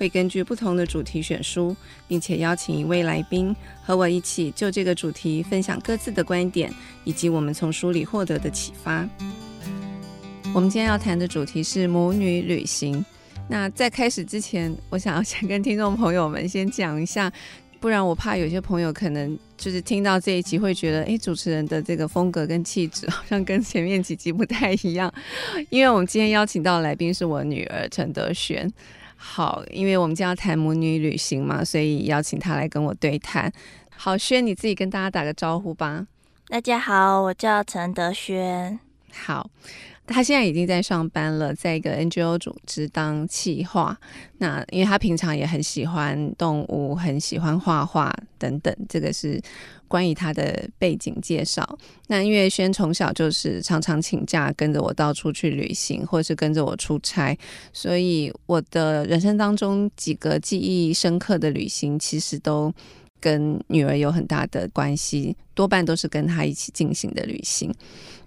会根据不同的主题选书，并且邀请一位来宾和我一起就这个主题分享各自的观点，以及我们从书里获得的启发。我们今天要谈的主题是母女旅行。那在开始之前，我想要先跟听众朋友们先讲一下。不然我怕有些朋友可能就是听到这一集会觉得，哎，主持人的这个风格跟气质好像跟前面几集不太一样。因为我们今天邀请到的来宾是我女儿陈德璇。好，因为我们今天要谈母女旅行嘛，所以邀请她来跟我对谈。好，轩你自己跟大家打个招呼吧。大家好，我叫陈德轩。好。他现在已经在上班了，在一个 NGO 组织当企划。那因为他平常也很喜欢动物，很喜欢画画等等，这个是关于他的背景介绍。那因为轩从小就是常常请假跟着我到处去旅行，或是跟着我出差，所以我的人生当中几个记忆深刻的旅行，其实都跟女儿有很大的关系，多半都是跟她一起进行的旅行。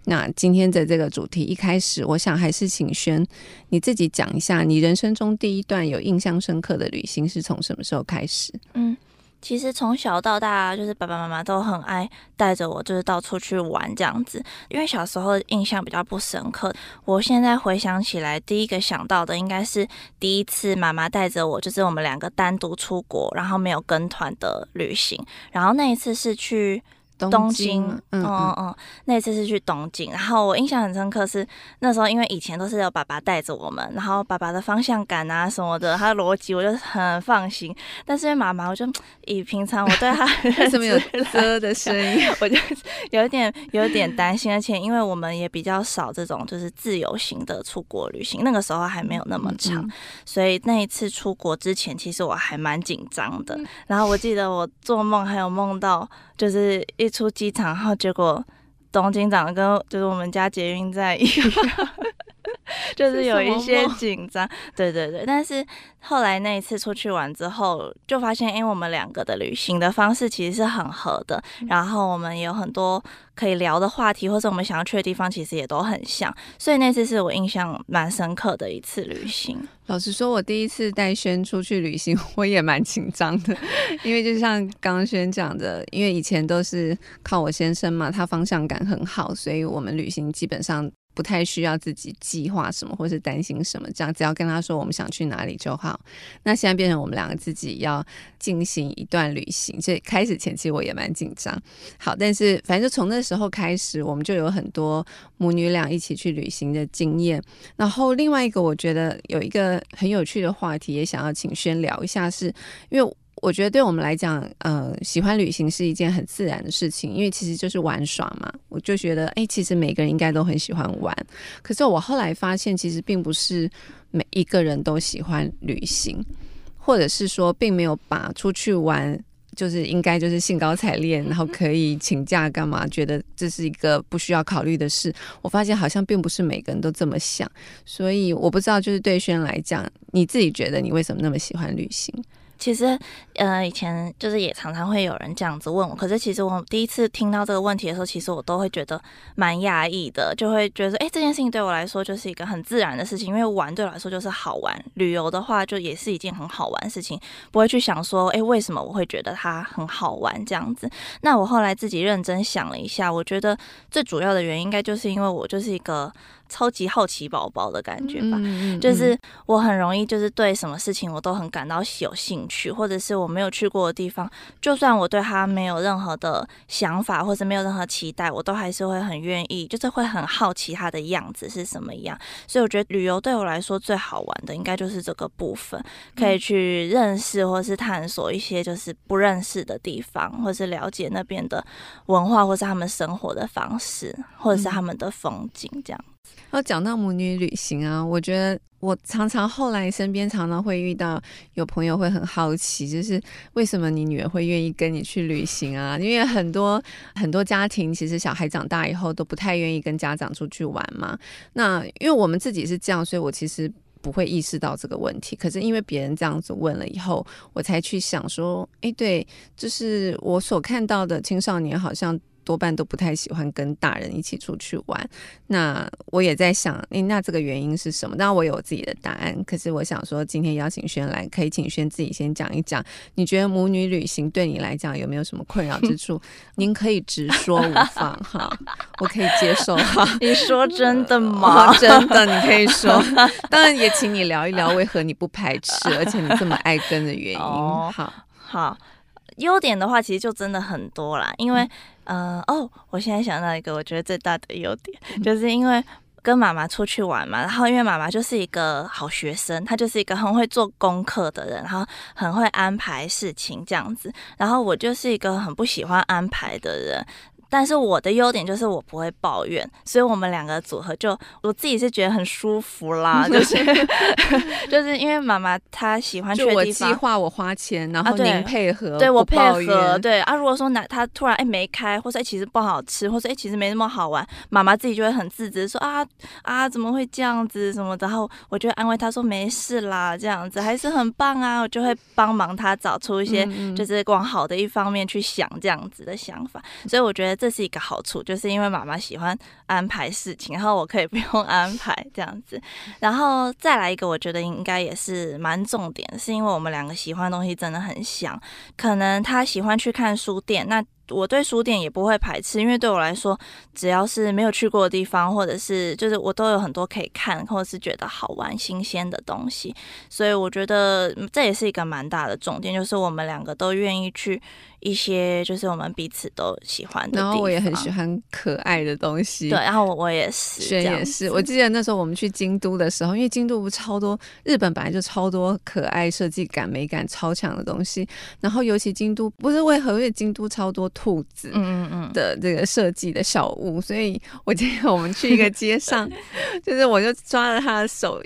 那今天的这个主题一开始，我想还是请轩你自己讲一下，你人生中第一段有印象深刻的旅行是从什么时候开始？嗯，其实从小到大，就是爸爸妈妈都很爱带着我，就是到处去玩这样子。因为小时候印象比较不深刻，我现在回想起来，第一个想到的应该是第一次妈妈带着我，就是我们两个单独出国，然后没有跟团的旅行。然后那一次是去。东京，嗯嗯嗯，那次是去东京，然后我印象很深刻是那时候，因为以前都是有爸爸带着我们，然后爸爸的方向感啊什么的，他的逻辑我就很放心。但是因为妈妈，我就以平常我对他为什么有啧的声音，我就有点有点担心。而且因为我们也比较少这种就是自由行的出国旅行，那个时候还没有那么长，嗯嗯，所以那一次出国之前，其实我还蛮紧张的。然后我记得我做梦还有梦到。就是一出机场，然后结果东京长跟就是我们家捷运在一样，就是有一些紧张。对对对，但是后来那一次出去玩之后，就发现，因为我们两个的旅行的方式其实是很合的，然后我们有很多。可以聊的话题，或者我们想要去的地方，其实也都很像，所以那次是我印象蛮深刻的一次旅行。老实说，我第一次带轩出去旅行，我也蛮紧张的，因为就像刚刚轩讲的，因为以前都是靠我先生嘛，他方向感很好，所以我们旅行基本上。不太需要自己计划什么，或是担心什么，这样只要跟他说我们想去哪里就好。那现在变成我们两个自己要进行一段旅行，所以开始前期我也蛮紧张。好，但是反正就从那时候开始，我们就有很多母女俩一起去旅行的经验。然后另外一个我觉得有一个很有趣的话题，也想要请瑄聊一下，是因为。我觉得对我们来讲，呃，喜欢旅行是一件很自然的事情，因为其实就是玩耍嘛。我就觉得，哎，其实每个人应该都很喜欢玩。可是我后来发现，其实并不是每一个人都喜欢旅行，或者是说，并没有把出去玩就是应该就是兴高采烈，然后可以请假干嘛，觉得这是一个不需要考虑的事。我发现好像并不是每个人都这么想，所以我不知道，就是对轩来讲，你自己觉得你为什么那么喜欢旅行？其实，呃，以前就是也常常会有人这样子问我，可是其实我第一次听到这个问题的时候，其实我都会觉得蛮压抑的，就会觉得，哎，这件事情对我来说就是一个很自然的事情，因为玩对我来说就是好玩，旅游的话就也是一件很好玩的事情，不会去想说，哎，为什么我会觉得它很好玩这样子。那我后来自己认真想了一下，我觉得最主要的原因应该就是因为我就是一个。超级好奇宝宝的感觉吧，就是我很容易就是对什么事情我都很感到有兴趣，或者是我没有去过的地方，就算我对他没有任何的想法或者没有任何期待，我都还是会很愿意，就是会很好奇他的样子是什么样。所以我觉得旅游对我来说最好玩的应该就是这个部分，可以去认识或是探索一些就是不认识的地方，或是了解那边的文化，或是他们生活的方式，或者是他们的风景这样。要讲到母女旅行啊，我觉得我常常后来身边常常会遇到有朋友会很好奇，就是为什么你女儿会愿意跟你去旅行啊？因为很多很多家庭其实小孩长大以后都不太愿意跟家长出去玩嘛。那因为我们自己是这样，所以我其实不会意识到这个问题。可是因为别人这样子问了以后，我才去想说，哎，对，就是我所看到的青少年好像。多半都不太喜欢跟大人一起出去玩。那我也在想，诶，那这个原因是什么？当然我有自己的答案。可是我想说，今天邀请轩来，可以请轩自己先讲一讲。你觉得母女旅行对你来讲有没有什么困扰之处？您可以直说无妨哈，我可以接受哈。你说真的吗？哦，真的，你可以说。当然也请你聊一聊为何你不排斥，而且你这么爱跟的原因。哦，好，好。优点的话，其实就真的很多啦。因为，嗯、呃，哦，我现在想到一个，我觉得最大的优点，就是因为跟妈妈出去玩嘛。然后，因为妈妈就是一个好学生，她就是一个很会做功课的人，然后很会安排事情这样子。然后，我就是一个很不喜欢安排的人。但是我的优点就是我不会抱怨，所以我们两个组合就我自己是觉得很舒服啦，就是 就是因为妈妈她喜欢去的地方，我计划我花钱，然后您配合，啊、对，对我配合，对啊。如果说哪他突然哎没开，或者哎其实不好吃，或者哎其实没那么好玩，妈妈自己就会很自责，说啊啊怎么会这样子什么的，然后我就会安慰她说没事啦，这样子还是很棒啊，我就会帮忙她找出一些就是往好的一方面去想这样子的想法，所以我觉得。这是一个好处，就是因为妈妈喜欢安排事情，然后我可以不用安排这样子。然后再来一个，我觉得应该也是蛮重点，是因为我们两个喜欢的东西真的很像。可能他喜欢去看书店，那我对书店也不会排斥，因为对我来说，只要是没有去过的地方，或者是就是我都有很多可以看，或者是觉得好玩、新鲜的东西。所以我觉得这也是一个蛮大的重点，就是我们两个都愿意去。一些就是我们彼此都喜欢的，然后我也很喜欢可爱的东西。对，然后我也是，轩也是。我记得那时候我们去京都的时候，因为京都不超多，日本本来就超多可爱、设计感、美感超强的东西。然后尤其京都，不是为何，因为京都超多兔子，嗯嗯嗯的这个设计的小物，所以我记得我们去一个街上，就是我就抓着他的手，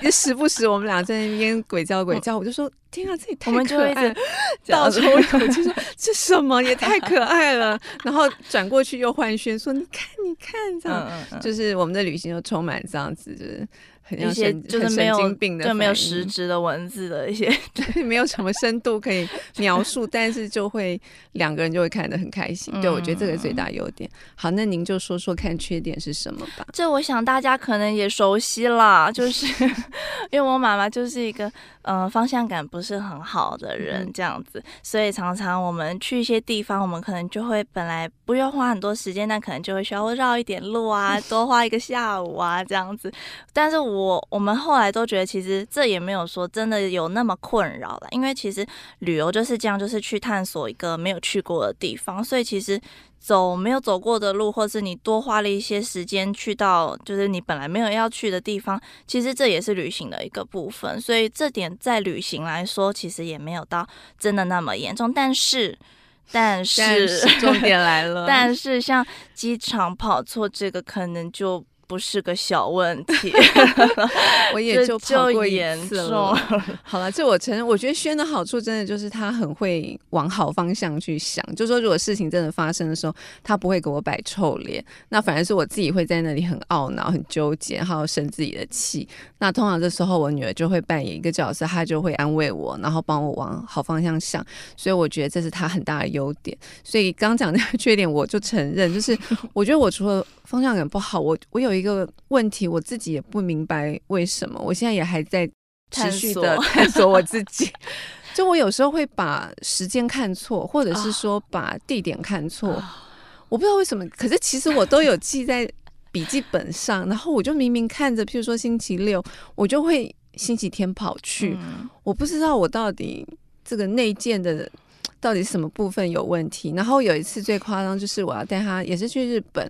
就时不时我们俩在那边鬼叫鬼叫，我就说。天啊，这也太可爱了！倒抽 一口气说：“这什么也太可爱了。”然后转过去又换轩说：“你看，你看，这样、嗯嗯、就是我们的旅行就充满这样子，就是。”很一些就是没有就没有实 质的文字的一些，对，没有什么深度可以描述，但是就会两个人就会看得很开心。对，我觉得这个最大优点。好，那您就说说看缺点是什么吧。这我想大家可能也熟悉啦，就是因为我妈妈就是一个嗯、呃、方向感不是很好的人，这样子，所以常常我们去一些地方，我们可能就会本来不用花很多时间，但可能就会需要绕一点路啊，多花一个下午啊这样子，但是我。我我们后来都觉得，其实这也没有说真的有那么困扰了，因为其实旅游就是这样，就是去探索一个没有去过的地方，所以其实走没有走过的路，或是你多花了一些时间去到就是你本来没有要去的地方，其实这也是旅行的一个部分，所以这点在旅行来说，其实也没有到真的那么严重。但是，但是，但是重点来了，但是像机场跑错这个，可能就。不是个小问题 我也就跑过一次了。好了，这我承认。我觉得轩的好处真的就是他很会往好方向去想，就是说如果事情真的发生的时候，他不会给我摆臭脸，那反而是我自己会在那里很懊恼、很纠结，还有生自己的气。那通常这时候我女儿就会扮演一个角色，她就会安慰我，然后帮我往好方向想。所以我觉得这是她很大的优点。所以刚讲那个缺点，我就承认，就是我觉得我除了方向感不好，我我有一个问题，我自己也不明白为什么，我现在也还在持续的 探索我自己。就我有时候会把时间看错，或者是说把地点看错，我不知道为什么。可是其实我都有记在笔记本上，然后我就明明看着，譬如说星期六，我就会星期天跑去，我不知道我到底这个内建的。到底什么部分有问题？然后有一次最夸张就是我要带他，也是去日本，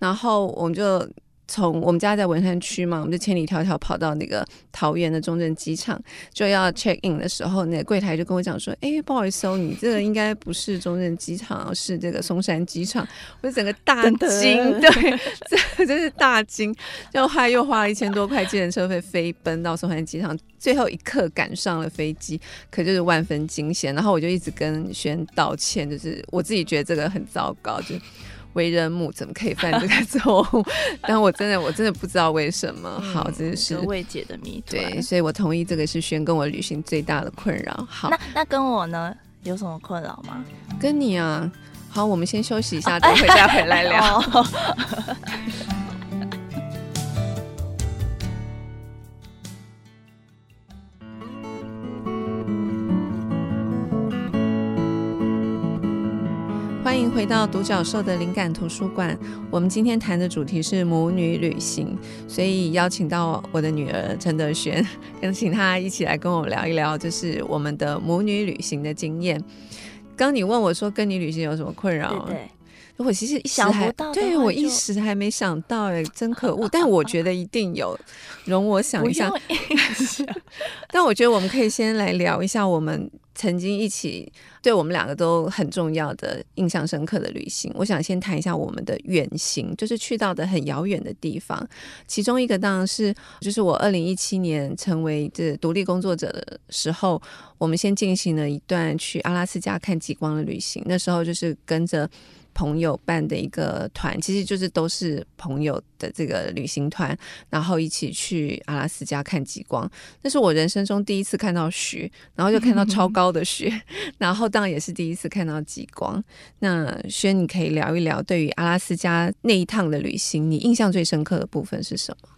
然后我们就从我们家在文山区嘛，我们就千里迢迢跑到那个桃园的中正机场，就要 check in 的时候，那个柜台就跟我讲说：“哎，不好意思哦，你这个应该不是中正机场，是这个松山机场。”我就整个大惊，对，这真是大惊，就后又花了一千多块计程车费飞奔到松山机场，最后一刻赶上了飞机，可就是万分惊险。然后我就一直跟轩道歉，就是我自己觉得这个很糟糕，就。为人母怎么可以犯这个错误？但我真的我真的不知道为什么。好，这是未解的谜团。对，所以我同意这个是轩跟我旅行最大的困扰。好，那那跟我呢有什么困扰吗？跟你啊，好，我们先休息一下，等回家回来聊。欢迎回到独角兽的灵感图书馆。我们今天谈的主题是母女旅行，所以邀请到我的女儿陈德轩，跟请她一起来跟我聊一聊，就是我们的母女旅行的经验。刚你问我说，跟你旅行有什么困扰？对，对，我其实一时还想不到，对我一时还没想到，哎，真可恶！但我觉得一定有，容我想一下。但我觉得我们可以先来聊一下我们。曾经一起对我们两个都很重要的、印象深刻的旅行，我想先谈一下我们的远行，就是去到的很遥远的地方。其中一个当然是，就是我二零一七年成为这独立工作者的时候，我们先进行了一段去阿拉斯加看极光的旅行。那时候就是跟着。朋友办的一个团，其实就是都是朋友的这个旅行团，然后一起去阿拉斯加看极光。那是我人生中第一次看到雪，然后就看到超高的雪，然后当然也是第一次看到极光。那轩，你可以聊一聊对于阿拉斯加那一趟的旅行，你印象最深刻的部分是什么？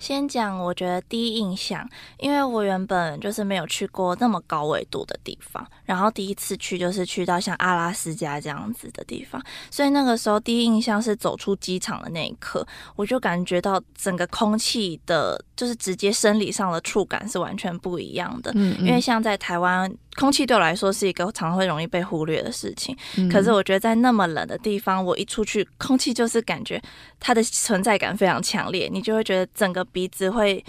先讲，我觉得第一印象，因为我原本就是没有去过那么高纬度的地方，然后第一次去就是去到像阿拉斯加这样子的地方，所以那个时候第一印象是走出机场的那一刻，我就感觉到整个空气的，就是直接生理上的触感是完全不一样的。嗯嗯，因为像在台湾。空气对我来说是一个常会容易被忽略的事情，嗯，可是我觉得在那么冷的地方，我一出去，空气就是感觉它的存在感非常强烈，你就会觉得整个鼻子会。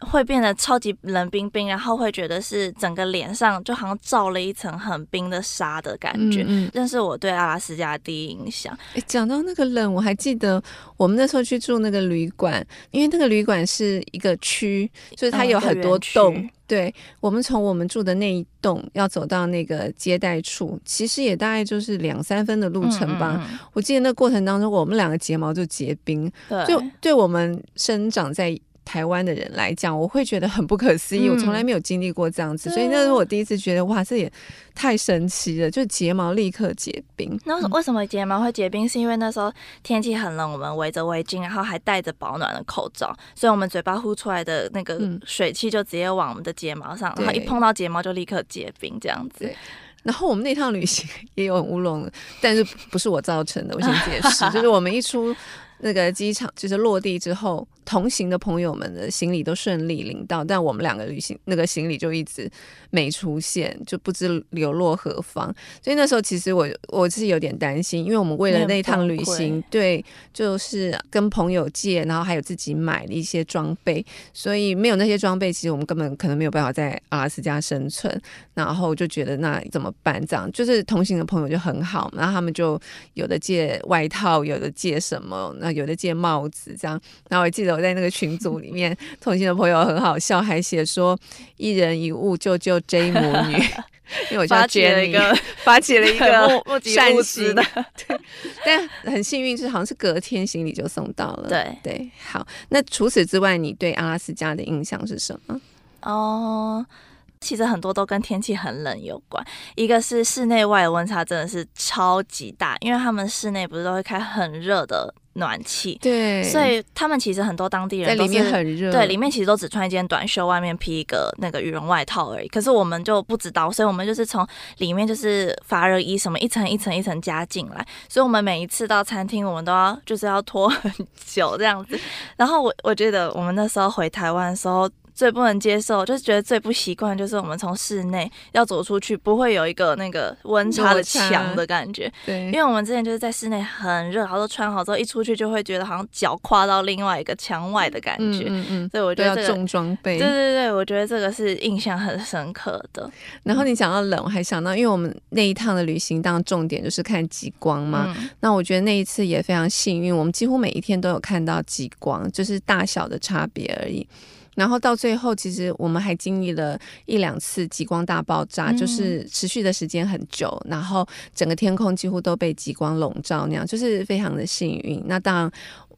会变得超级冷冰冰，然后会觉得是整个脸上就好像罩了一层很冰的纱的感觉。嗯，这是我对阿拉斯加的第一印象。诶，讲到那个冷，我还记得我们那时候去住那个旅馆，因为那个旅馆是一个区，所以它有很多栋。嗯，对，我们从我们住的那一栋要走到那个接待处，其实也大概就是两三分的路程吧。嗯嗯，我记得那过程当中，我们两个睫毛就结冰，对，就对我们生长在。台湾的人来讲，我会觉得很不可思议，嗯、我从来没有经历过这样子，所以那是我第一次觉得哇，这也太神奇了，就睫毛立刻结冰。那为什么睫毛会结冰？是因为那时候天气很冷，我们围着围巾，然后还戴着保暖的口罩，所以我们嘴巴呼出来的那个水汽就直接往我们的睫毛上，然后一碰到睫毛就立刻结冰，这样子。然后我们那趟旅行 也有乌龙，但是不是我造成的，我先解释，就是我们一出。那个机场就是落地之后，同行的朋友们的行李都顺利领到，但我们两个旅行那个行李就一直没出现，就不知流落何方。所以那时候其实我我是有点担心，因为我们为了那趟旅行，对，就是跟朋友借，然后还有自己买的一些装备，所以没有那些装备，其实我们根本可能没有办法在阿拉斯加生存。然后就觉得那怎么办？这样就是同行的朋友就很好，然后他们就有的借外套，有的借什么那。有的借帽子这样，然后我记得我在那个群组里面，同行的朋友很好笑，还写说一人一物救救 J 母女，因为我叫 Jenny，发起了一个 善心的，对，但很幸运是好像是隔天行李就送到了，对对，好，那除此之外，你对阿拉斯加的印象是什么？哦。其实很多都跟天气很冷有关，一个是室内外的温差真的是超级大，因为他们室内不是都会开很热的暖气，对，所以他们其实很多当地人都在里面很热，对，里面其实都只穿一件短袖，外面披一个那个羽绒外套而已。可是我们就不知道，所以我们就是从里面就是发热衣什么一层一层一层加进来，所以我们每一次到餐厅，我们都要就是要拖很久这样子。然后我我觉得我们那时候回台湾的时候。最不能接受，就是觉得最不习惯，就是我们从室内要走出去，不会有一个那个温差的墙的感觉。对，因为我们之前就是在室内很热，然后穿好之后一出去就会觉得好像脚跨到另外一个墙外的感觉。嗯嗯，所以我觉得这个重装备。对对对，我觉得这个是印象很深刻的。然后你讲到冷，我还想到，因为我们那一趟的旅行当重点就是看极光嘛。嗯、那我觉得那一次也非常幸运，我们几乎每一天都有看到极光，就是大小的差别而已。然后到最后，其实我们还经历了一两次极光大爆炸，嗯、就是持续的时间很久，然后整个天空几乎都被极光笼罩，那样就是非常的幸运。那当然。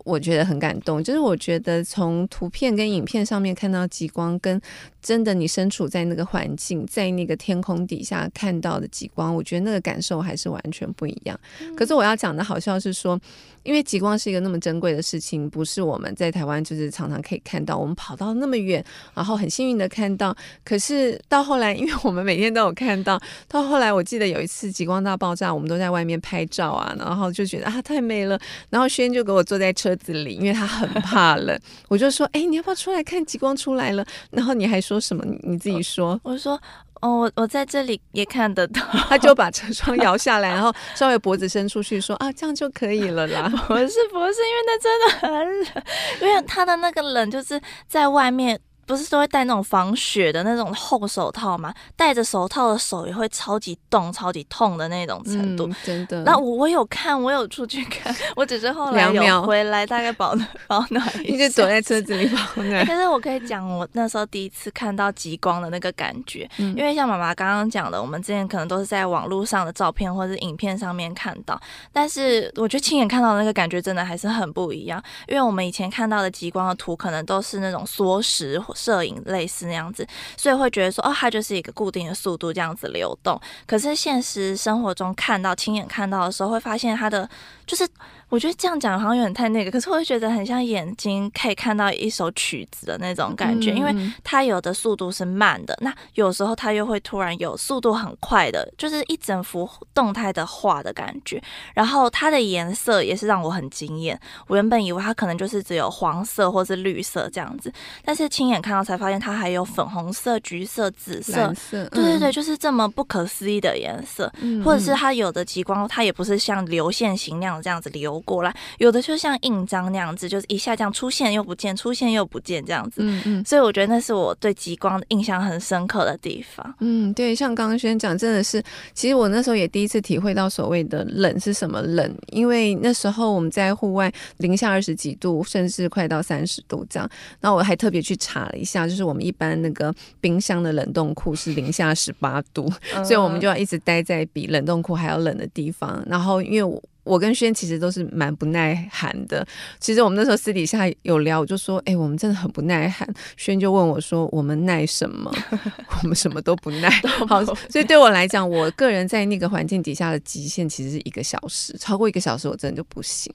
我觉得很感动，就是我觉得从图片跟影片上面看到极光，跟真的你身处在那个环境，在那个天空底下看到的极光，我觉得那个感受还是完全不一样。可是我要讲的好笑是说，因为极光是一个那么珍贵的事情，不是我们在台湾就是常常可以看到，我们跑到那么远，然后很幸运的看到。可是到后来，因为我们每天都有看到，到后来我记得有一次极光大爆炸，我们都在外面拍照啊，然后就觉得啊太美了，然后轩就给我坐在车。子里，因为他很怕冷，我就说：“哎、你要不要出来看极光出来了？”然后你还说什么？你自己说。我说：“哦，我我在这里也看得到。”他就把车窗摇下来，然后稍微脖子伸出去，说：“啊，这样就可以了啦。”不是不是，因为那真的很冷，因为他的那个冷就是在外面。不是都会戴那种防雪的那种厚手套吗？戴着手套的手也会超级冻、超级痛的那种程度。嗯、真的。那我我有看，我有出去看，我只是后来有回来，大概保暖保暖一下。你就躲在车子里保暖。但是我可以讲，我那时候第一次看到极光的那个感觉，嗯、因为像妈妈刚刚讲的，我们之前可能都是在网络上的照片或者是影片上面看到，但是我觉得亲眼看到的那个感觉真的还是很不一样。因为我们以前看到的极光的图，可能都是那种缩时。摄影类似那样子，所以会觉得说，哦，它就是一个固定的速度这样子流动。可是现实生活中看到、亲眼看到的时候，会发现它的就是。我觉得这样讲好像有点太那个，可是我会觉得很像眼睛可以看到一首曲子的那种感觉，嗯、因为它有的速度是慢的，那有时候它又会突然有速度很快的，就是一整幅动态的画的感觉。然后它的颜色也是让我很惊艳。我原本以为它可能就是只有黄色或是绿色这样子，但是亲眼看到才发现它还有粉红色、橘色、紫色。色对对对，就是这么不可思议的颜色，嗯、或者是它有的极光，它也不是像流线型那样这样子流。过来，有的就像印章那样子，就是一下这样出现又不见，出现又不见这样子。嗯嗯，所以我觉得那是我对极光的印象很深刻的地方。嗯，对，像刚刚轩讲，真的是，其实我那时候也第一次体会到所谓的冷是什么冷，因为那时候我们在户外零下二十几度，甚至快到三十度这样。然后我还特别去查了一下，就是我们一般那个冰箱的冷冻库是零下十八度，嗯、所以我们就要一直待在比冷冻库还要冷的地方。然后因为我。我跟轩其实都是蛮不耐寒的。其实我们那时候私底下有聊，我就说：“哎、欸，我们真的很不耐寒。”轩就问我说：“我们耐什么？” 我们什么都不耐。好，所以对我来讲，我个人在那个环境底下的极限其实是一个小时，超过一个小时我真的就不行。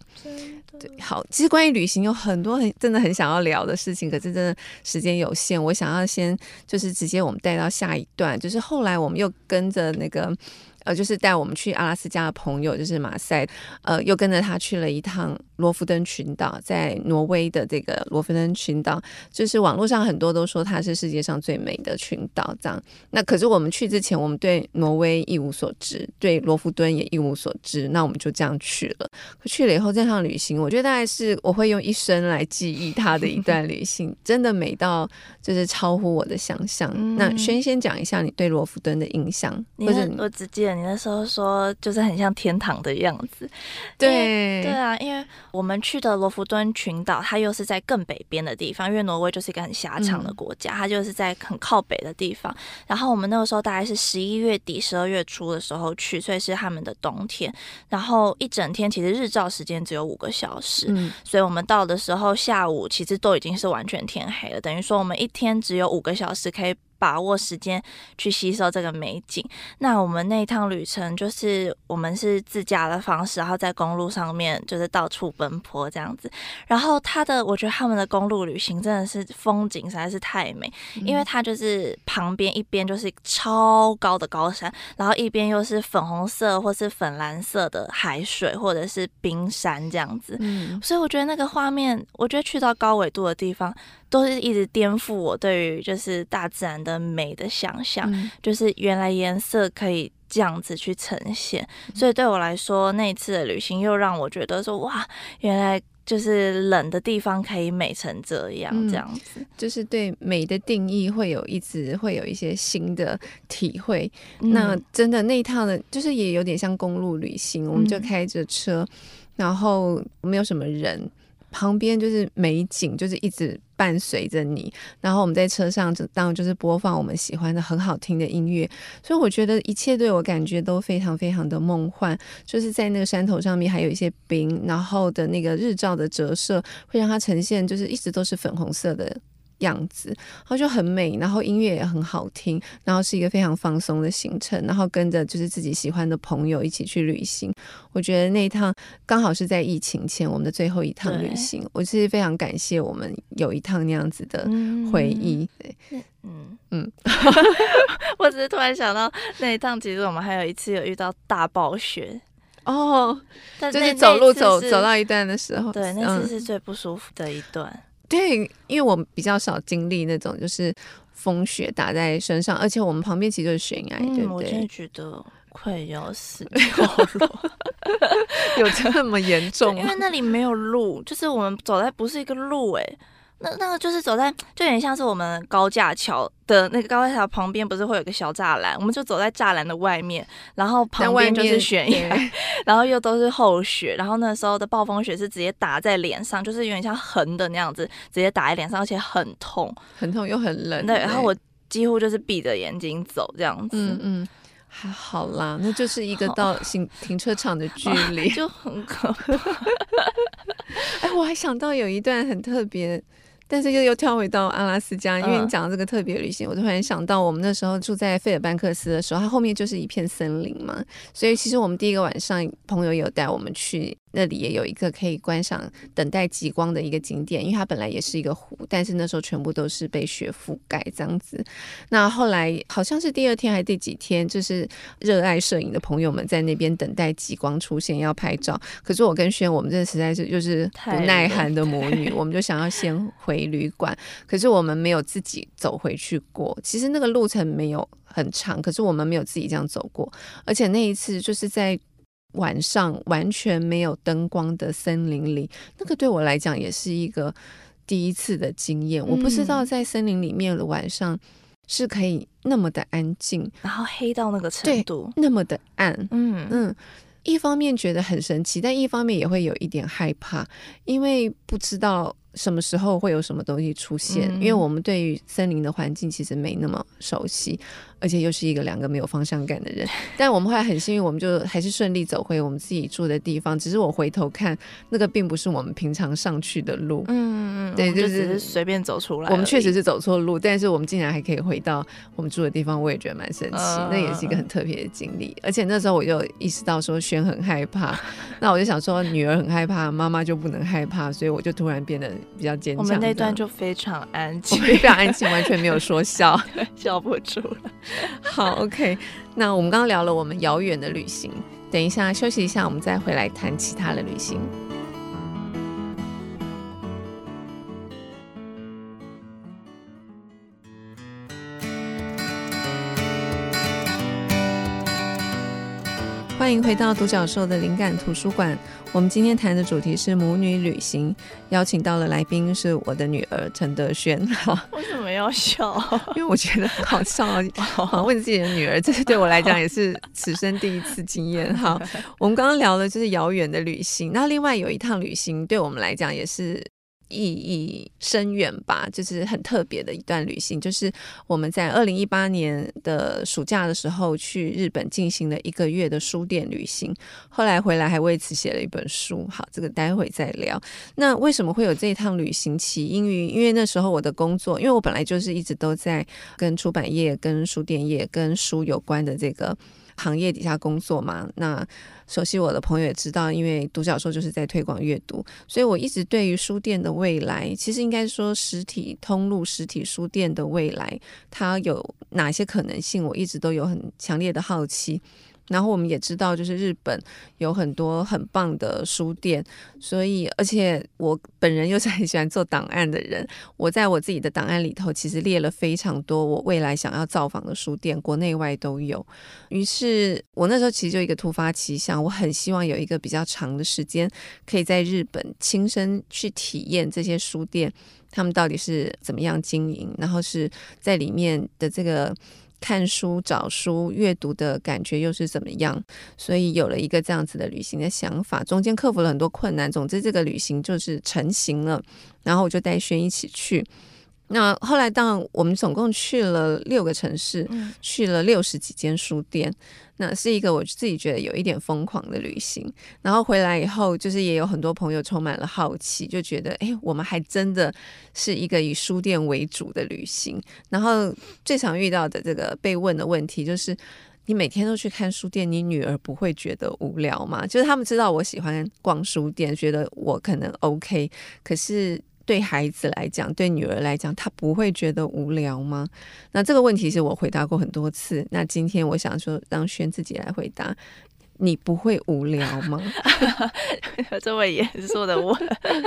对，好，其实关于旅行有很多很真的很想要聊的事情，可是真的时间有限，我想要先就是直接我们带到下一段，就是后来我们又跟着那个。呃，就是带我们去阿拉斯加的朋友，就是马赛，呃，又跟着他去了一趟罗浮登群岛，在挪威的这个罗浮登群岛，就是网络上很多都说它是世界上最美的群岛，这样。那可是我们去之前，我们对挪威一无所知，对罗浮敦也一无所知，那我们就这样去了。可去了以后，这趟旅行，我觉得大概是我会用一生来记忆它的一段旅行，真的美到就是超乎我的想象。嗯、那轩先讲一下你对罗浮敦的印象，或者我只记得。你那时候说就是很像天堂的样子，对对啊，因为我们去的罗弗敦群岛，它又是在更北边的地方，因为挪威就是一个很狭长的国家，嗯、它就是在很靠北的地方。然后我们那个时候大概是十一月底、十二月初的时候去，所以是他们的冬天。然后一整天其实日照时间只有五个小时，嗯、所以我们到的时候下午其实都已经是完全天黑了，等于说我们一天只有五个小时可以。把握时间去吸收这个美景。那我们那一趟旅程就是我们是自驾的方式，然后在公路上面就是到处奔波这样子。然后他的，我觉得他们的公路旅行真的是风景实在是太美，因为它就是旁边一边就是超高的高山，然后一边又是粉红色或是粉蓝色的海水或者是冰山这样子。嗯，所以我觉得那个画面，我觉得去到高纬度的地方。都是一直颠覆我对于就是大自然的美的想象，嗯、就是原来颜色可以这样子去呈现，嗯、所以对我来说，那一次的旅行又让我觉得说，哇，原来。就是冷的地方可以美成这样，这样子，嗯，就是对美的定义会有一直会有一些新的体会。嗯、那真的那一趟的，就是也有点像公路旅行，我们就开着车，嗯、然后没有什么人。旁边就是美景，就是一直伴随着你。然后我们在车上就当就是播放我们喜欢的很好听的音乐，所以我觉得一切对我感觉都非常非常的梦幻。就是在那个山头上面还有一些冰，然后的那个日照的折射会让它呈现，就是一直都是粉红色的。样子，然后就很美，然后音乐也很好听，然后是一个非常放松的行程，然后跟着就是自己喜欢的朋友一起去旅行。我觉得那一趟刚好是在疫情前我们的最后一趟旅行，我其实非常感谢我们有一趟那样子的回忆。对，嗯。嗯，我只是突然想到那一趟，其实我们还有一次有遇到大暴雪。哦，就是走路走走到一段的时候，对，那次是最不舒服的一段。嗯对，因为我们比较少经历那种就是风雪打在身上，而且我们旁边其实就是悬崖，嗯、对不对？我真的觉得快要死掉了 有这么严重？因为那里没有路，就是我们走在不是一个路，哎。那那个就是走在，就有点像是我们高架桥的那个高架桥旁边，不是会有个小栅栏？我们就走在栅栏的外面，然后旁边就是悬崖，然后又都是厚雪，然后那时候的暴风雪是直接打在脸上，就是有点像横的那样子，直接打在脸上，而且很痛，很痛又很冷。对，然后我几乎就是闭着眼睛走这样子。嗯嗯，还好啦，那就是一个到停停车场的距离，就很可怕。哎，我还想到有一段很特别。但是又又跳回到阿拉斯加，因为你讲到这个特别旅行，嗯、我突然想到我们那时候住在费尔班克斯的时候，它后面就是一片森林嘛，所以其实我们第一个晚上，朋友有带我们去。那里也有一个可以观赏等待极光的一个景点，因为它本来也是一个湖，但是那时候全部都是被雪覆盖这样子。那后来好像是第二天还是第几天，就是热爱摄影的朋友们在那边等待极光出现要拍照。可是我跟轩，我们这实在是就是 不耐寒的母女，我们就想要先回旅馆。可是我们没有自己走回去过，其实那个路程没有很长，可是我们没有自己这样走过，而且那一次就是在。晚上完全没有灯光的森林里，那个对我来讲也是一个第一次的经验。嗯、我不知道在森林里面的晚上是可以那么的安静，然后黑到那个程度，那么的暗。嗯嗯，一方面觉得很神奇，但一方面也会有一点害怕，因为不知道。什么时候会有什么东西出现？因为我们对于森林的环境其实没那么熟悉，而且又是一个两个没有方向感的人。但我们后来很幸运，我们就还是顺利走回我们自己住的地方。只是我回头看，那个并不是我们平常上去的路。嗯嗯，对，就是随便走出来。我们确实是走错路，但是我们竟然还可以回到我们住的地方，我也觉得蛮神奇。那也是一个很特别的经历。而且那时候我就意识到说，轩很害怕，那我就想说，女儿很害怕，妈妈就不能害怕，所以我就突然变得。比较坚强，我们那段就非常安静，非常安静，完全没有说笑，笑不出来。好，OK，那我们刚刚聊了我们遥远的旅行，等一下休息一下，我们再回来谈其他的旅行。欢迎回到独角兽的灵感图书馆。我们今天谈的主题是母女旅行，邀请到的来宾是我的女儿陈德轩。为什么要笑？因为我觉得很好笑。好，问自己的女儿，这是对我来讲也是此生第一次经验。哈，我们刚刚聊的就是遥远的旅行。那另外有一趟旅行，对我们来讲也是。意义深远吧，就是很特别的一段旅行。就是我们在二零一八年的暑假的时候去日本进行了一个月的书店旅行，后来回来还为此写了一本书。好，这个待会再聊。那为什么会有这一趟旅行？起因于因为那时候我的工作，因为我本来就是一直都在跟出版业、跟书店业、跟书有关的这个。行业底下工作嘛，那熟悉我的朋友也知道，因为独角兽就是在推广阅读，所以我一直对于书店的未来，其实应该说实体通路、实体书店的未来，它有哪些可能性，我一直都有很强烈的好奇。然后我们也知道，就是日本有很多很棒的书店，所以而且我本人又是很喜欢做档案的人，我在我自己的档案里头其实列了非常多我未来想要造访的书店，国内外都有。于是我那时候其实就一个突发奇想，我很希望有一个比较长的时间，可以在日本亲身去体验这些书店，他们到底是怎么样经营，然后是在里面的这个。看书、找书、阅读的感觉又是怎么样？所以有了一个这样子的旅行的想法，中间克服了很多困难。总之，这个旅行就是成型了。然后我就带轩一起去。那后来，当我们总共去了六个城市，去了六十几间书店。那是一个我自己觉得有一点疯狂的旅行，然后回来以后，就是也有很多朋友充满了好奇，就觉得，哎，我们还真的是一个以书店为主的旅行。然后最常遇到的这个被问的问题就是，你每天都去看书店，你女儿不会觉得无聊吗？就是他们知道我喜欢逛书店，觉得我可能 OK，可是。对孩子来讲，对女儿来讲，她不会觉得无聊吗？那这个问题是我回答过很多次。那今天我想说，让轩自己来回答。你不会无聊吗？这位严肃的问，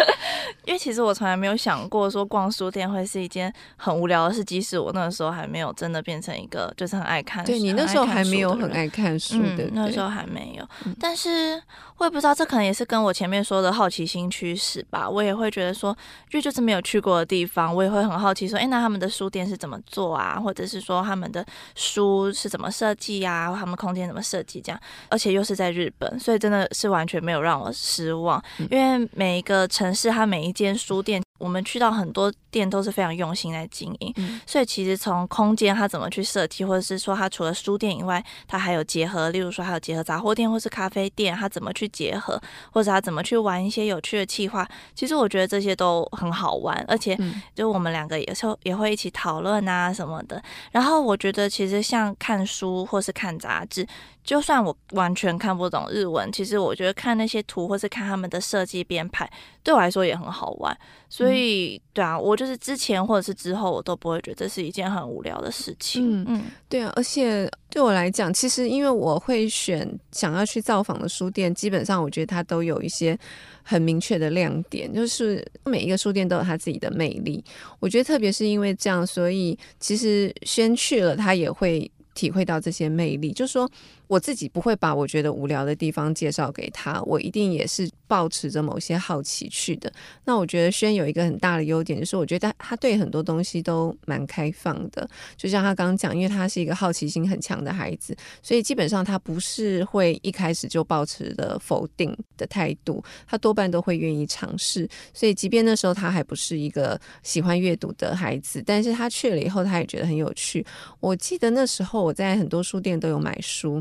因为其实我从来没有想过说逛书店会是一件很无聊的事，即使我那个时候还没有真的变成一个就是很爱看书。对，你那时候还没有很爱看书的，嗯，那时候还没有。但是我也不知道，这可能也是跟我前面说的好奇心驱使吧。我也会觉得说，因为就是没有去过的地方，我也会很好奇说，哎，那他们的书店是怎么做啊？或者是说他们的书是怎么设计啊？他们空间怎么设计这样？而且又。都是在日本，所以真的是完全没有让我失望。因为每一个城市，它每一间书店。我们去到很多店都是非常用心来经营，嗯、所以其实从空间它怎么去设计，或者是说它除了书店以外，它还有结合，例如说还有结合杂货店或是咖啡店，它怎么去结合，或者它怎么去玩一些有趣的企划，其实我觉得这些都很好玩，而且就我们两个有时候也会一起讨论啊什么的。然后我觉得其实像看书或是看杂志，就算我完全看不懂日文，其实我觉得看那些图或是看他们的设计编排，对我来说也很好玩，所以。对啊，我就是之前或者是之后，我都不会觉得这是一件很无聊的事情。嗯嗯，对啊，而且对我来讲，其实因为我会选想要去造访的书店，基本上我觉得它都有一些很明确的亮点，就是每一个书店都有它自己的魅力。我觉得特别是因为这样，所以其实先去了，他也会体会到这些魅力，就是说。我自己不会把我觉得无聊的地方介绍给他，我一定也是抱持着某些好奇去的。那我觉得轩有一个很大的优点，就是我觉得他对很多东西都蛮开放的。就像他刚刚讲，因为他是一个好奇心很强的孩子，所以基本上他不是会一开始就抱持的否定的态度，他多半都会愿意尝试。所以即便那时候他还不是一个喜欢阅读的孩子，但是他去了以后，他也觉得很有趣。我记得那时候我在很多书店都有买书。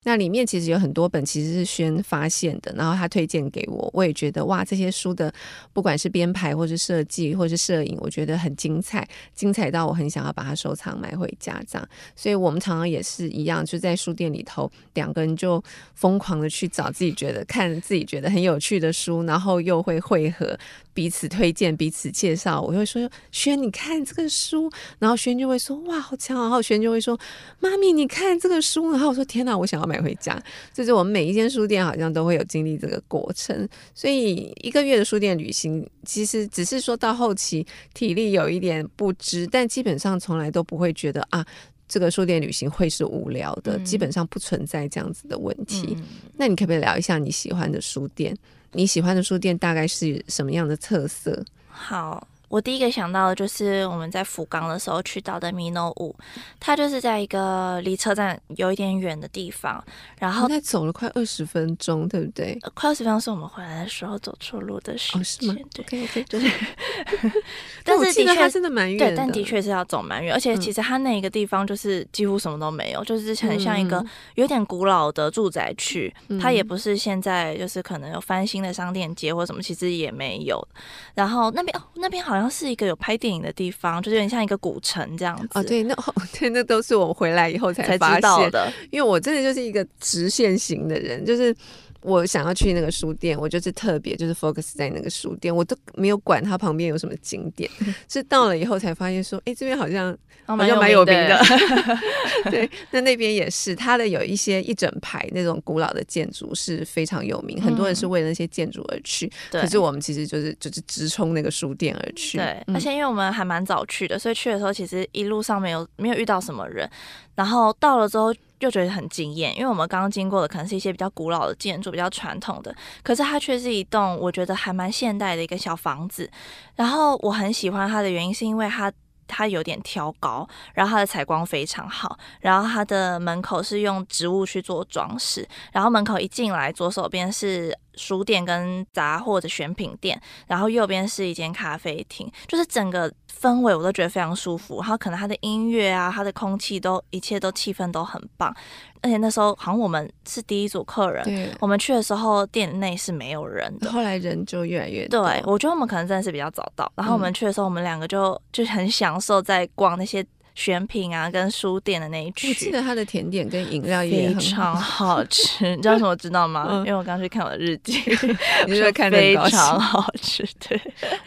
那里面其实有很多本，其实是轩发现的，然后他推荐给我，我也觉得哇，这些书的不管是编排或是设计或是摄影，我觉得很精彩，精彩到我很想要把它收藏买回家这样。所以我们常常也是一样，就在书店里头，两个人就疯狂的去找自己觉得看自己觉得很有趣的书，然后又会汇合。彼此推荐，彼此介绍。我会说：“轩，你看这个书。”然后轩就会说：“哇，好强啊！”然后轩就会说：“妈咪，你看这个书。”然后我说：“天哪，我想要买回家。”就是我们每一间书店好像都会有经历这个过程。所以一个月的书店旅行，其实只是说到后期体力有一点不支，但基本上从来都不会觉得啊，这个书店旅行会是无聊的。基本上不存在这样子的问题。嗯、那你可不可以聊一下你喜欢的书店？你喜欢的书店大概是什么样的特色？好。我第一个想到的就是我们在福冈的时候去到的米诺屋，它就是在一个离车站有一点远的地方，然后在走了快二十分钟，对不对？呃、快二十分钟是我们回来的时候走错路的时间，哦、是吗？对就是。但是的确真的蛮远，对，但的确是要走蛮远，而且其实它那一个地方就是几乎什么都没有，就是很像一个有点古老的住宅区，嗯、它也不是现在就是可能有翻新的商店街或什么，其实也没有。然后那边哦，那边好像。然后是一个有拍电影的地方，就是有点像一个古城这样子。哦，对，那 对，那都是我回来以后才发现的。因为我真的就是一个直线型的人，就是我想要去那个书店，我就是特别就是 focus 在那个书店，我都没有管它旁边有什么景点，是到了以后才发现说，哎，这边好像好像蛮有名的。对，那那边也是，它的有一些一整排那种古老的建筑是非常有名，很多人是为了那些建筑而去。可是我们其实就是就是直冲那个书店而去。对，而且因为我们还蛮早去的，所以去的时候其实一路上没有没有遇到什么人，然后到了之后。就觉得很惊艳，因为我们刚刚经过的可能是一些比较古老的建筑，比较传统的，可是它却是一栋我觉得还蛮现代的一个小房子。然后我很喜欢它的原因是因为它它有点挑高，然后它的采光非常好，然后它的门口是用植物去做装饰，然后门口一进来左手边是书店跟杂货的选品店，然后右边是一间咖啡厅，就是整个。氛围我都觉得非常舒服，然后可能它的音乐啊，它的空气都一切都气氛都很棒，而且那时候好像我们是第一组客人，我们去的时候店内是没有人的，后来人就越来越多。对，我觉得我们可能真的是比较早到，然后我们去的时候，我们两个就就很享受在逛那些。选品啊，跟书店的那一区，我记得它的甜点跟饮料也非常好吃。你知道什么知道吗？嗯、因为我刚去看我的日记，你是不是看得非常好吃？对，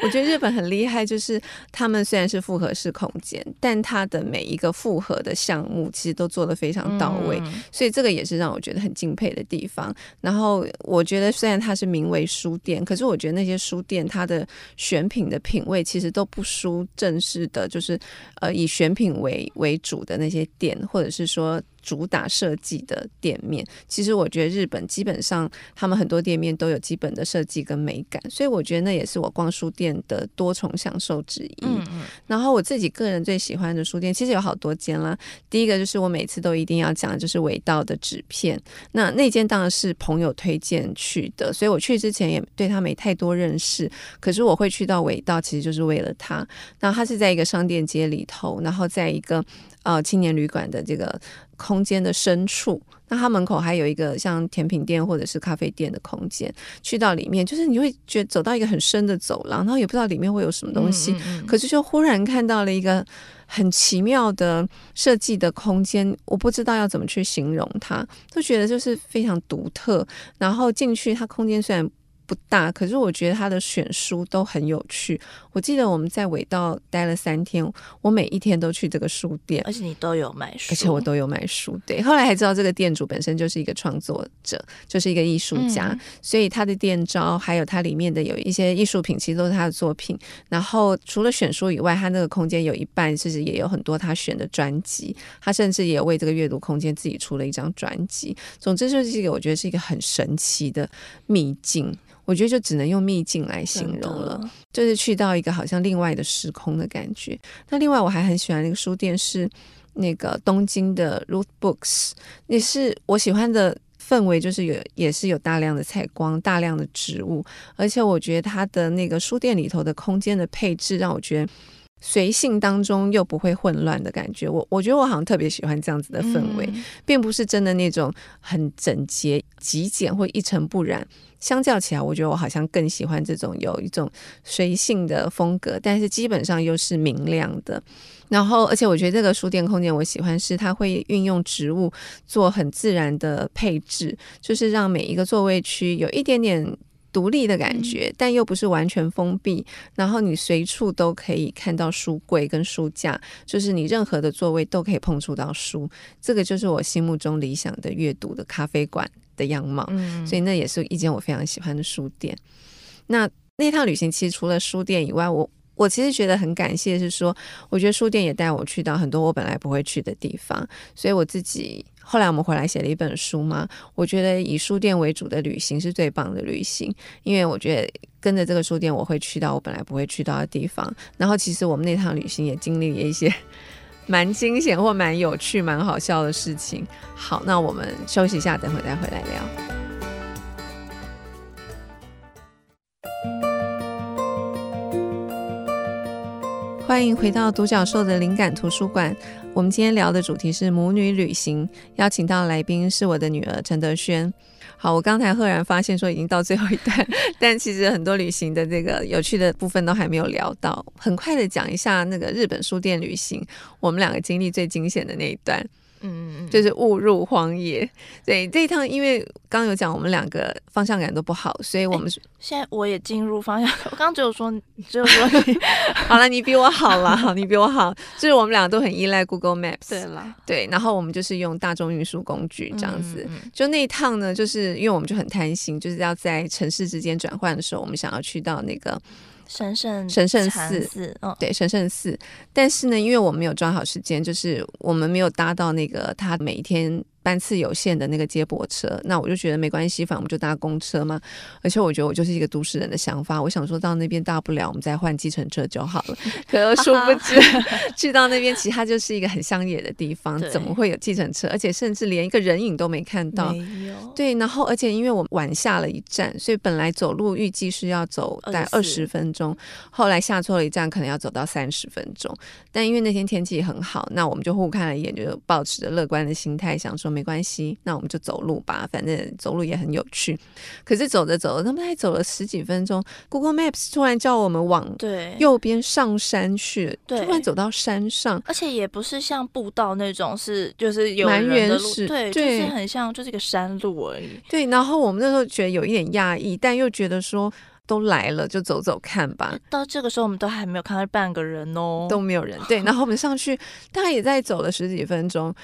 我觉得日本很厉害，就是他们虽然是复合式空间，但它的每一个复合的项目其实都做得非常到位，嗯、所以这个也是让我觉得很敬佩的地方。然后我觉得虽然它是名为书店，可是我觉得那些书店它的选品的品味其实都不输正式的，就是呃以选品。为为主的那些店，或者是说。主打设计的店面，其实我觉得日本基本上他们很多店面都有基本的设计跟美感，所以我觉得那也是我逛书店的多重享受之一。嗯嗯。然后我自己个人最喜欢的书店，其实有好多间啦。第一个就是我每次都一定要讲，就是尾道的纸片。那那间当然是朋友推荐去的，所以我去之前也对他没太多认识。可是我会去到尾道，其实就是为了他。然后他是在一个商店街里头，然后在一个。呃，青年旅馆的这个空间的深处，那它门口还有一个像甜品店或者是咖啡店的空间。去到里面，就是你会觉得走到一个很深的走廊，然后也不知道里面会有什么东西，嗯嗯嗯，可是就忽然看到了一个很奇妙的设计的空间，我不知道要怎么去形容它，就觉得就是非常独特。然后进去，它空间虽然不大，可是我觉得他的选书都很有趣。我记得我们在尾道待了三天，我每一天都去这个书店，而且你都有买书，而且我都有买书。对，后来还知道这个店主本身就是一个创作者，就是一个艺术家，嗯、所以他的店招还有他里面的有一些艺术品，其实都是他的作品。然后除了选书以外，他那个空间有一半其实也有很多他选的专辑，他甚至也为这个阅读空间自己出了一张专辑。总之就是一个我觉得是一个很神奇的秘境。我觉得就只能用秘境来形容了，就是去到一个好像另外的时空的感觉。那另外我还很喜欢那个书店，是那个东京的 Root Books，也是我喜欢的氛围，就是有也是有大量的采光、大量的植物，而且我觉得它的那个书店里头的空间的配置让我觉得。随性当中又不会混乱的感觉，我我觉得我好像特别喜欢这样子的氛围，嗯、并不是真的那种很整洁、极简或一尘不染。相较起来，我觉得我好像更喜欢这种有一种随性的风格，但是基本上又是明亮的。然后，而且我觉得这个书店空间我喜欢是它会运用植物做很自然的配置，就是让每一个座位区有一点点。独立的感觉，但又不是完全封闭。然后你随处都可以看到书柜跟书架，就是你任何的座位都可以碰触到书。这个就是我心目中理想的阅读的咖啡馆的样貌。嗯，所以那也是一间我非常喜欢的书店。那那趟旅行其实除了书店以外，我我其实觉得很感谢，是说我觉得书店也带我去到很多我本来不会去的地方，所以我自己。后来我们回来写了一本书嘛，我觉得以书店为主的旅行是最棒的旅行，因为我觉得跟着这个书店，我会去到我本来不会去到的地方。然后其实我们那趟旅行也经历了一些 蛮惊险或蛮有趣、蛮好笑的事情。好，那我们休息一下，等会再回来聊。欢迎回到独角兽的灵感图书馆。我们今天聊的主题是母女旅行，邀请到来宾是我的女儿陈德轩。好，我刚才赫然发现说已经到最后一段，但其实很多旅行的这个有趣的部分都还没有聊到。很快的讲一下那个日本书店旅行，我们两个经历最惊险的那一段。嗯，就是误入荒野。对，这一趟因为刚刚有讲我们两个方向感都不好，所以我们、欸、现在我也进入方向。我刚刚只有说，只有说你 好了，你比我好了，好，你比我好。就是我们两个都很依赖 Google Maps。对了，对，然后我们就是用大众运输工具这样子。嗯嗯、就那一趟呢，就是因为我们就很贪心，就是要在城市之间转换的时候，我们想要去到那个。神圣神圣寺，嗯，对，神圣寺。但是呢，因为我们没有抓好时间，就是我们没有搭到那个他每一天。班次有限的那个接驳车，那我就觉得没关系，反正我们就搭公车嘛。而且我觉得我就是一个都市人的想法，我想说到那边大不了我们再换计程车就好了。可殊不知 去到那边，其实它就是一个很乡野的地方，怎么会有计程车？而且甚至连一个人影都没看到。对，然后而且因为我晚下了一站，所以本来走路预计是要走大概二十分钟，后来下错了一站，可能要走到三十分钟。但因为那天天气很好，那我们就互看了一眼，就保持着乐观的心态，想说。没关系，那我们就走路吧，反正走路也很有趣。可是走着走着，他们才走了十几分钟，Google Maps 突然叫我们往对右边上山去，突然走到山上，而且也不是像步道那种，是就是有人的路，对，对，就是很像就是一个山路而已。对，然后我们那时候觉得有一点讶异，但又觉得说都来了，就走走看吧。到这个时候，我们都还没有看到半个人哦，都没有人。对，然后我们上去，大概也在走了十几分钟。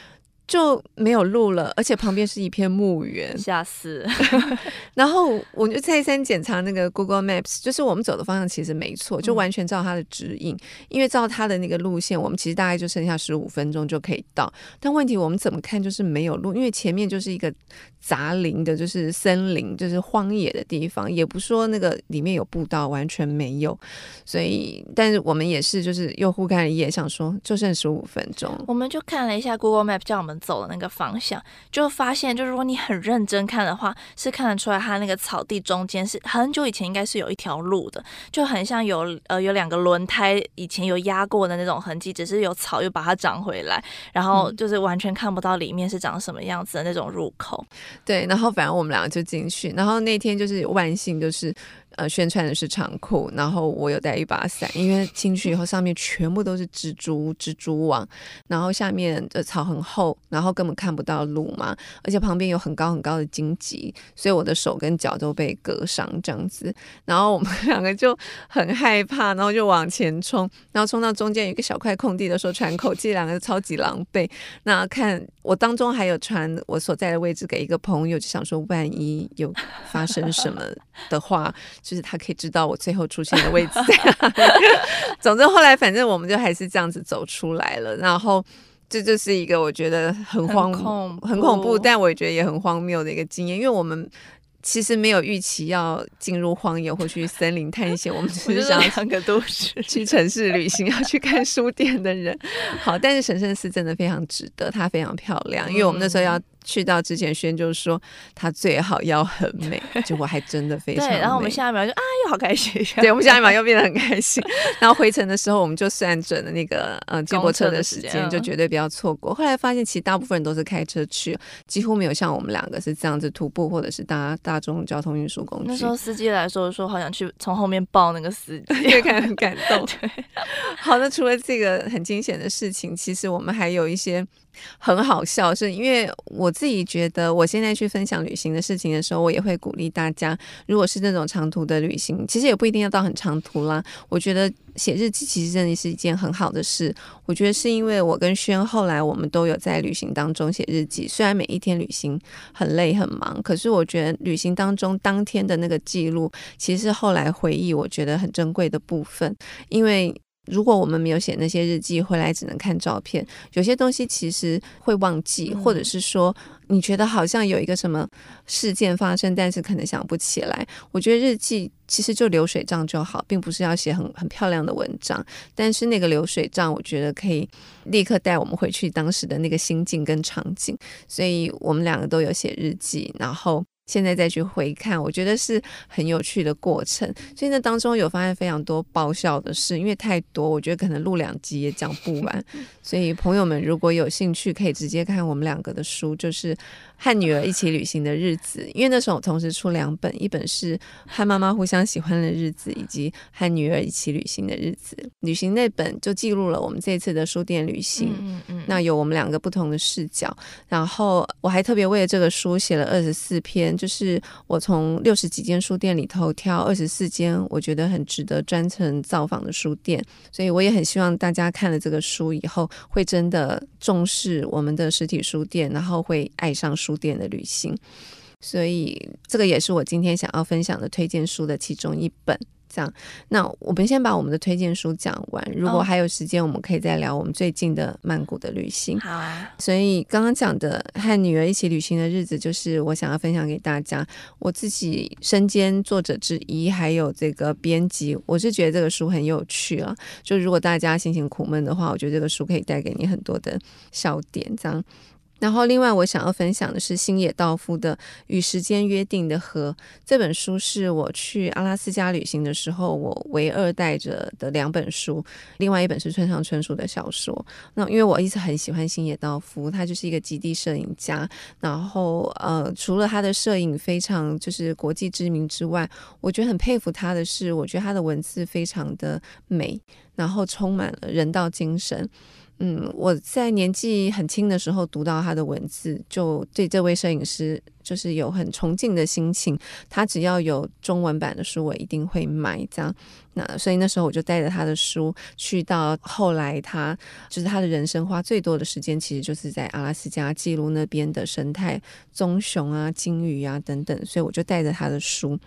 就没有路了，而且旁边是一片墓园，吓死。然后我就再三检查那个 Google Maps，就是我们走的方向其实没错，就完全照它的指引。嗯、因为照它的那个路线，我们其实大概就剩下十五分钟就可以到。但问题我们怎么看就是没有路，因为前面就是一个杂林的，就是森林，就是荒野的地方，也不说那个里面有步道，完全没有。所以，但是我们也是就是又互看了一眼，想说就剩十五分钟，我们就看了一下 Google Map，叫我们。走的那个方向，就发现，就如果你很认真看的话，是看得出来，它那个草地中间是很久以前应该是有一条路的，就很像有呃有两个轮胎以前有压过的那种痕迹，只是有草又把它长回来，然后就是完全看不到里面是长什么样子的那种入口。对，然后反正我们两个就进去，然后那天就是万幸就是。呃，宣传的是长裤，然后我有带一把伞，因为进去以后上面全部都是蜘蛛、蜘蛛网，然后下面的草很厚，然后根本看不到路嘛，而且旁边有很高很高的荆棘，所以我的手跟脚都被割伤这样子，然后我们两个就很害怕，然后就往前冲，然后冲到中间有一个小块空地的时候喘口气，两个超级狼狈。那看我当中还有传我所在的位置给一个朋友，就想说万一有发生什么的话。就是他可以知道我最后出现的位置。总之后来反正我们就还是这样子走出来了。然后这就是一个我觉得很荒很恐怖，很恐怖，但我也觉得也很荒谬的一个经验，因为我们。其实没有预期要进入荒野或去森林探险，我们只是想两个都是去城市旅行，要去看书店的人。好，但是神圣寺真的非常值得，它非常漂亮，因为我们那时候要。去到之前，轩就是说他最好要很美，结果还真的非常美。对，然后我们下一秒就啊，又好开心。对，我们下一秒 又变得很开心。然后回程的时候，我们就算准了那个嗯接驳车的时间，就绝对不要错过。后来发现，其实大部分人都是开车去，几乎没有像我们两个是这样子徒步或者是搭大众交通运输工具。那时候司机来说说，好想去从后面抱那个司机，也感觉很感动。对，好，那除了这个很惊险的事情，其实我们还有一些。很好笑，是因为我自己觉得，我现在去分享旅行的事情的时候，我也会鼓励大家，如果是那种长途的旅行，其实也不一定要到很长途啦。我觉得写日记其实真的是一件很好的事。我觉得是因为我跟轩后来我们都有在旅行当中写日记，虽然每一天旅行很累很忙，可是我觉得旅行当中当天的那个记录，其实后来回忆我觉得很珍贵的部分，因为。如果我们没有写那些日记，回来只能看照片，有些东西其实会忘记，或者是说你觉得好像有一个什么事件发生，但是可能想不起来。我觉得日记其实就流水账就好，并不是要写很很漂亮的文章，但是那个流水账，我觉得可以立刻带我们回去当时的那个心境跟场景。所以我们两个都有写日记，然后。现在再去回看，我觉得是很有趣的过程。所以那当中有发现非常多爆笑的事，因为太多，我觉得可能录两集也讲不完。所以朋友们如果有兴趣，可以直接看我们两个的书，就是《和女儿一起旅行的日子》。因为那时候我同时出两本，一本是《和妈妈互相喜欢的日子》，以及《和女儿一起旅行的日子》。旅行那本就记录了我们这次的书店旅行。嗯嗯。那有我们两个不同的视角。然后我还特别为了这个书写了二十四篇，就是我从六十几间书店里头挑二十四间我觉得很值得专程造访的书店。所以我也很希望大家看了这个书以后，会真的重视我们的实体书店，然后会爱上书店的旅行。所以这个也是我今天想要分享的推荐书的其中一本。这样，那我们先把我们的推荐书讲完。如果还有时间，我们可以再聊我们最近的曼谷的旅行。好啊。所以刚刚讲的和女儿一起旅行的日子，就是我想要分享给大家。我自己身兼作者之一，还有这个编辑，我是觉得这个书很有趣啊。就如果大家心情苦闷的话，我觉得这个书可以带给你很多的笑点。这样。然后，另外我想要分享的是星野道夫的《与时间约定的河》这本书，是我去阿拉斯加旅行的时候我唯二带着的两本书。另外一本是村上春树的小说。那因为我一直很喜欢星野道夫，他就是一个极地摄影家。然后，呃，除了他的摄影非常就是国际知名之外，我觉得很佩服他的是，我觉得他的文字非常的美，然后充满了人道精神。嗯，我在年纪很轻的时候读到他的文字，就对这位摄影师就是有很崇敬的心情。他只要有中文版的书，我一定会买。这样，那所以那时候我就带着他的书去到后来，他就是他的人生花最多的时间，其实就是在阿拉斯加记录那边的生态、棕熊啊、鲸鱼啊等等。所以我就带着他的书。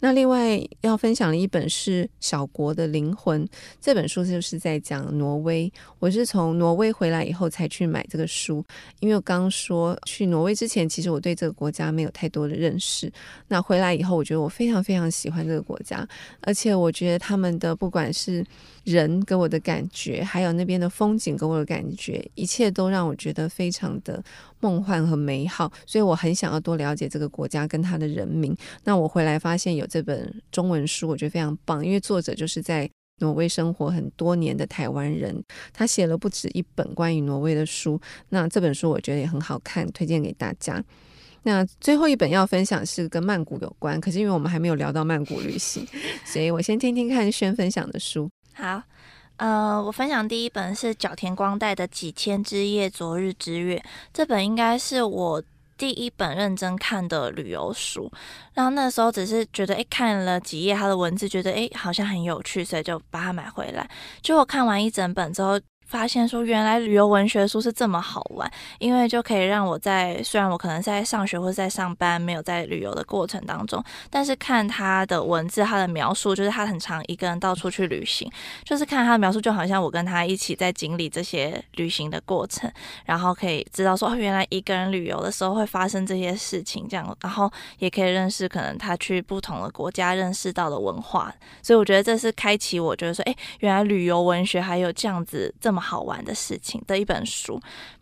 那另外要分享的一本是《小国的灵魂》，这本书就是在讲挪威。我是从挪威回来以后才去买这个书，因为我刚说去挪威之前，其实我对这个国家没有太多的认识。那回来以后，我觉得我非常非常喜欢这个国家，而且我觉得他们的不管是人给我的感觉，还有那边的风景给我的感觉，一切都让我觉得非常的梦幻和美好。所以我很想要多了解这个国家跟它的人民。那我回来发现有这本中文书，我觉得非常棒，因为作者就是在挪威生活很多年的台湾人，他写了不止一本关于挪威的书。那这本书我觉得也很好看，推荐给大家。那最后一本要分享是跟曼谷有关，可是因为我们还没有聊到曼谷旅行，所以我先听听看轩分享的书。好，呃，我分享第一本是角田光代的《几千之夜，昨日之月》，这本应该是我第一本认真看的旅游书。然后那时候只是觉得，哎，看了几页他的文字，觉得哎好像很有趣，所以就把它买回来。结果看完一整本之后，发现说，原来旅游文学书是这么好玩，因为就可以让我在虽然我可能在上学或者在上班，没有在旅游的过程当中，但是看他的文字，他的描述，就是他很常一个人到处去旅行，就是看他的描述，就好像我跟他一起在经历这些旅行的过程，然后可以知道说，哦，原来一个人旅游的时候会发生这些事情，这样，然后也可以认识可能他去不同的国家认识到的文化，所以我觉得这是开启我觉得说，哎，原来旅游文学还有这样子这么。好玩的事情的一本书。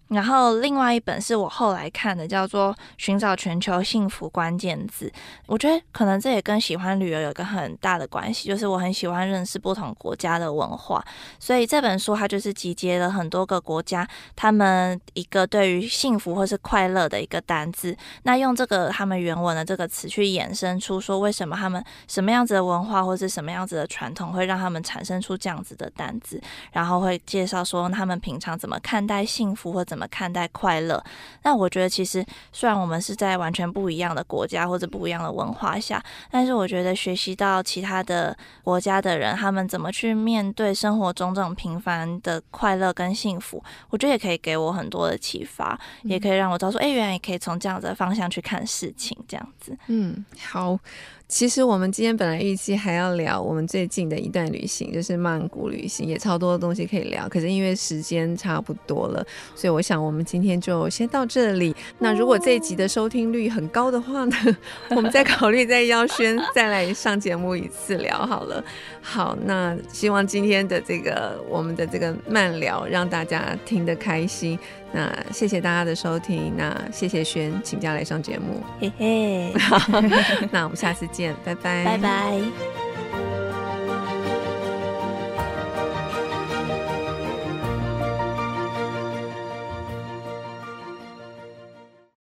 然后另外一本是我后来看的，叫做《寻找全球幸福关键字》。我觉得可能这也跟喜欢旅游有一个很大的关系，就是我很喜欢认识不同国家的文化。所以这本书它就是集结了很多个国家，他们一个对于幸福或是快乐的一个单字。那用这个他们原文的这个词去衍生出说，为什么他们什么样子的文化或是什么样子的传统会让他们产生出这样子的单字，然后会介绍说他们平常怎么看待幸福或怎。怎么看待快乐？那我觉得，其实虽然我们是在完全不一样的国家或者不一样的文化下，但是我觉得学习到其他的国家的人，他们怎么去面对生活中这种平凡的快乐跟幸福，我觉得也可以给我很多的启发，嗯、也可以让我知道说，哎，原来也可以从这样子的方向去看事情，这样子。嗯，好。其实我们今天本来预计还要聊我们最近的一段旅行，就是曼谷旅行，也超多的东西可以聊。可是因为时间差不多了，所以我想我们今天就先到这里。那如果这一集的收听率很高的话呢，我们再考虑再邀轩再来上节目一次聊好了。好，那希望今天的这个我们的这个慢聊让大家听得开心。那谢谢大家的收听，那谢谢轩请假来上节目，嘿嘿，那我们下次见，拜拜，拜拜。